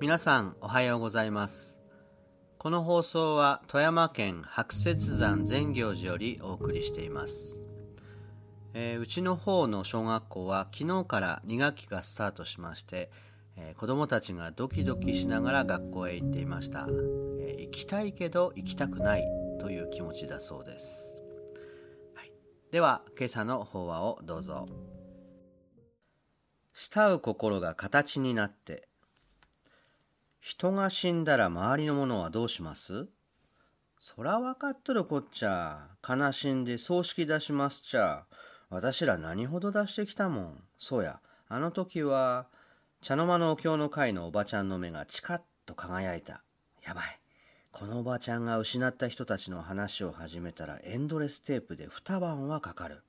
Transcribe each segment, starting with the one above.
皆さんおはようございます。この放送は富山県白雪山善行寺よりお送りしています、えーうちの方の小学校は昨日から2学期がスタートしまして、えー子どもたちがドキドキしながら学校へ行っていました、えー行きたいけど行きたくないという気持ちだそうです、はい、では今朝の法話をどうぞ。慕う心が形になって人が死んだら周りのものはどうします？そら分かっとるこっちゃ。悲しんで葬式出しますちゃ。私ら何ほど出してきたもん？そうや、あの時は、茶の間のお経の会のおばちゃんの目がチカッと輝いた。やばい。このおばちゃんが失った人たちの話を始めたらエンドレステープで二晩はかかる。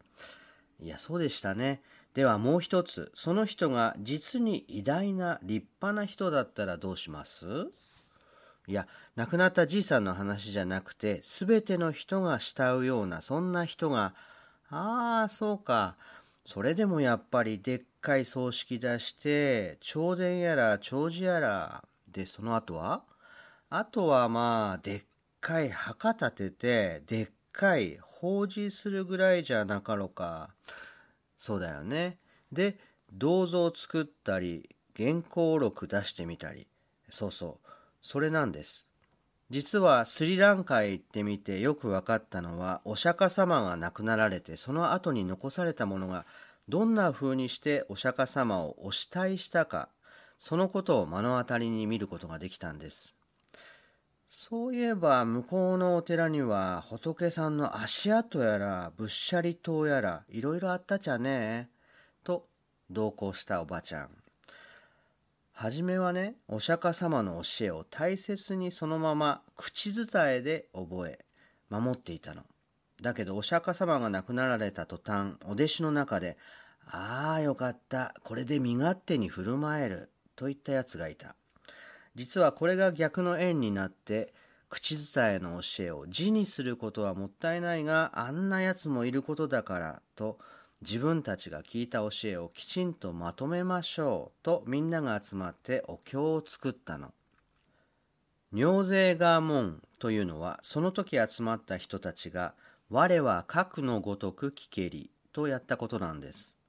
いや、そうでしたね。ではもう一つ、その人が実に偉大な立派な人だったらどうします？いや、亡くなったじいさんの話じゃなくて、すべての人が慕うような、そんな人が、ああ、そうか。それでもやっぱりでっかい葬式出して、弔電やら弔辞やら、で、その後は？あとはまあ、でっかい墓立てて、でっかい法事するぐらいじゃなかろうか。そうだよね。で、銅像を作ったり、原稿録出してみたり。そうそう。それなんです。実はスリランカへ行ってみてよく分かったのは、お釈迦様が亡くなられて、その後に残されたものが、どんな風にしてお釈迦様をお慕いしたか、そのことを目の当たりに見ることができたんです。そういえば、向こうのお寺には、仏さんの足跡やら、仏舎利塔やら、いろいろあったじゃねえ。と、同行したおばちゃん。はじめはね、お釈迦様の教えを大切にそのまま口伝えで覚え、守っていたの。だけどお釈迦様が亡くなられた途端、お弟子の中で、ああよかった、これで身勝手に振る舞える、といったやつがいた。実はこれが逆の縁になって、口伝えの教えを字にすることはもったいないが、あんなやつもいることだから、と、自分たちが聞いた教えをきちんとまとめましょうとみんなが集まってお経を作ったの。尿税が門というのはその時集まった人たちが我は核のごとく聞けりとやったことなんです。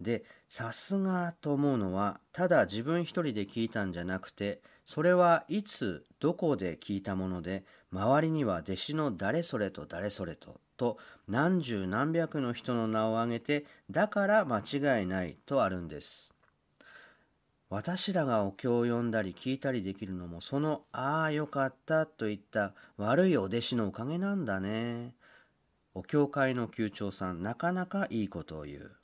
で、さすがと思うのはただ自分一人で聞いたんじゃなくてそれはいつどこで聞いたもので周りには弟子の誰それと誰それとと何十何百の人の名を挙げてだから間違いないとあるんです。私らがお経を読んだり聞いたりできるのもそのああよかったといった悪いお弟子のおかげなんだね。お経会の宮長さんなかなかいいことを言う。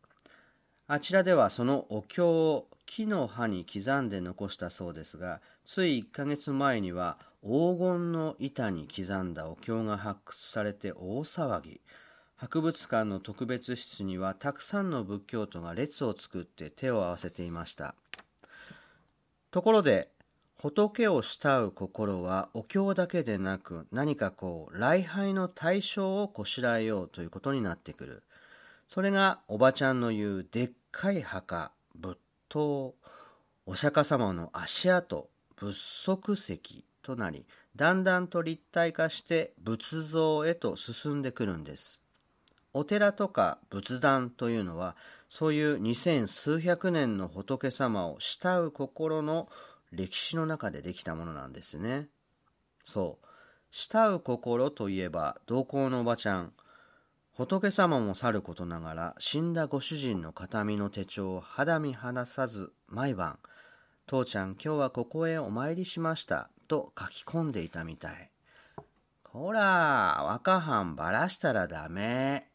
あちらではそのお経を木の葉に刻んで残したそうですがつい1ヶ月前には黄金の板に刻んだお経が発掘されて大騒ぎ。博物館の特別室にはたくさんの仏教徒が列を作って手を合わせていました。ところで仏を慕う心はお経だけでなく何かこう礼拝の対象をこしらえようということになってくる。それがおばちゃんの言うでっい墓仏塔お釈迦様の足跡仏足石となりだんだんと立体化して仏像へと進んでくるんです。お寺とか仏壇というのはそういう二千数百年の仏様を慕う心の歴史の中でできたものなんですね。そう。慕う心といえば同行のおばちゃん。仏様もさることながら死んだご主人の形見の手帳を肌身離さず毎晩「父ちゃん今日はここへお参りしました」と書き込んでいたみたい。ほら、若藩ばらしたらダメ。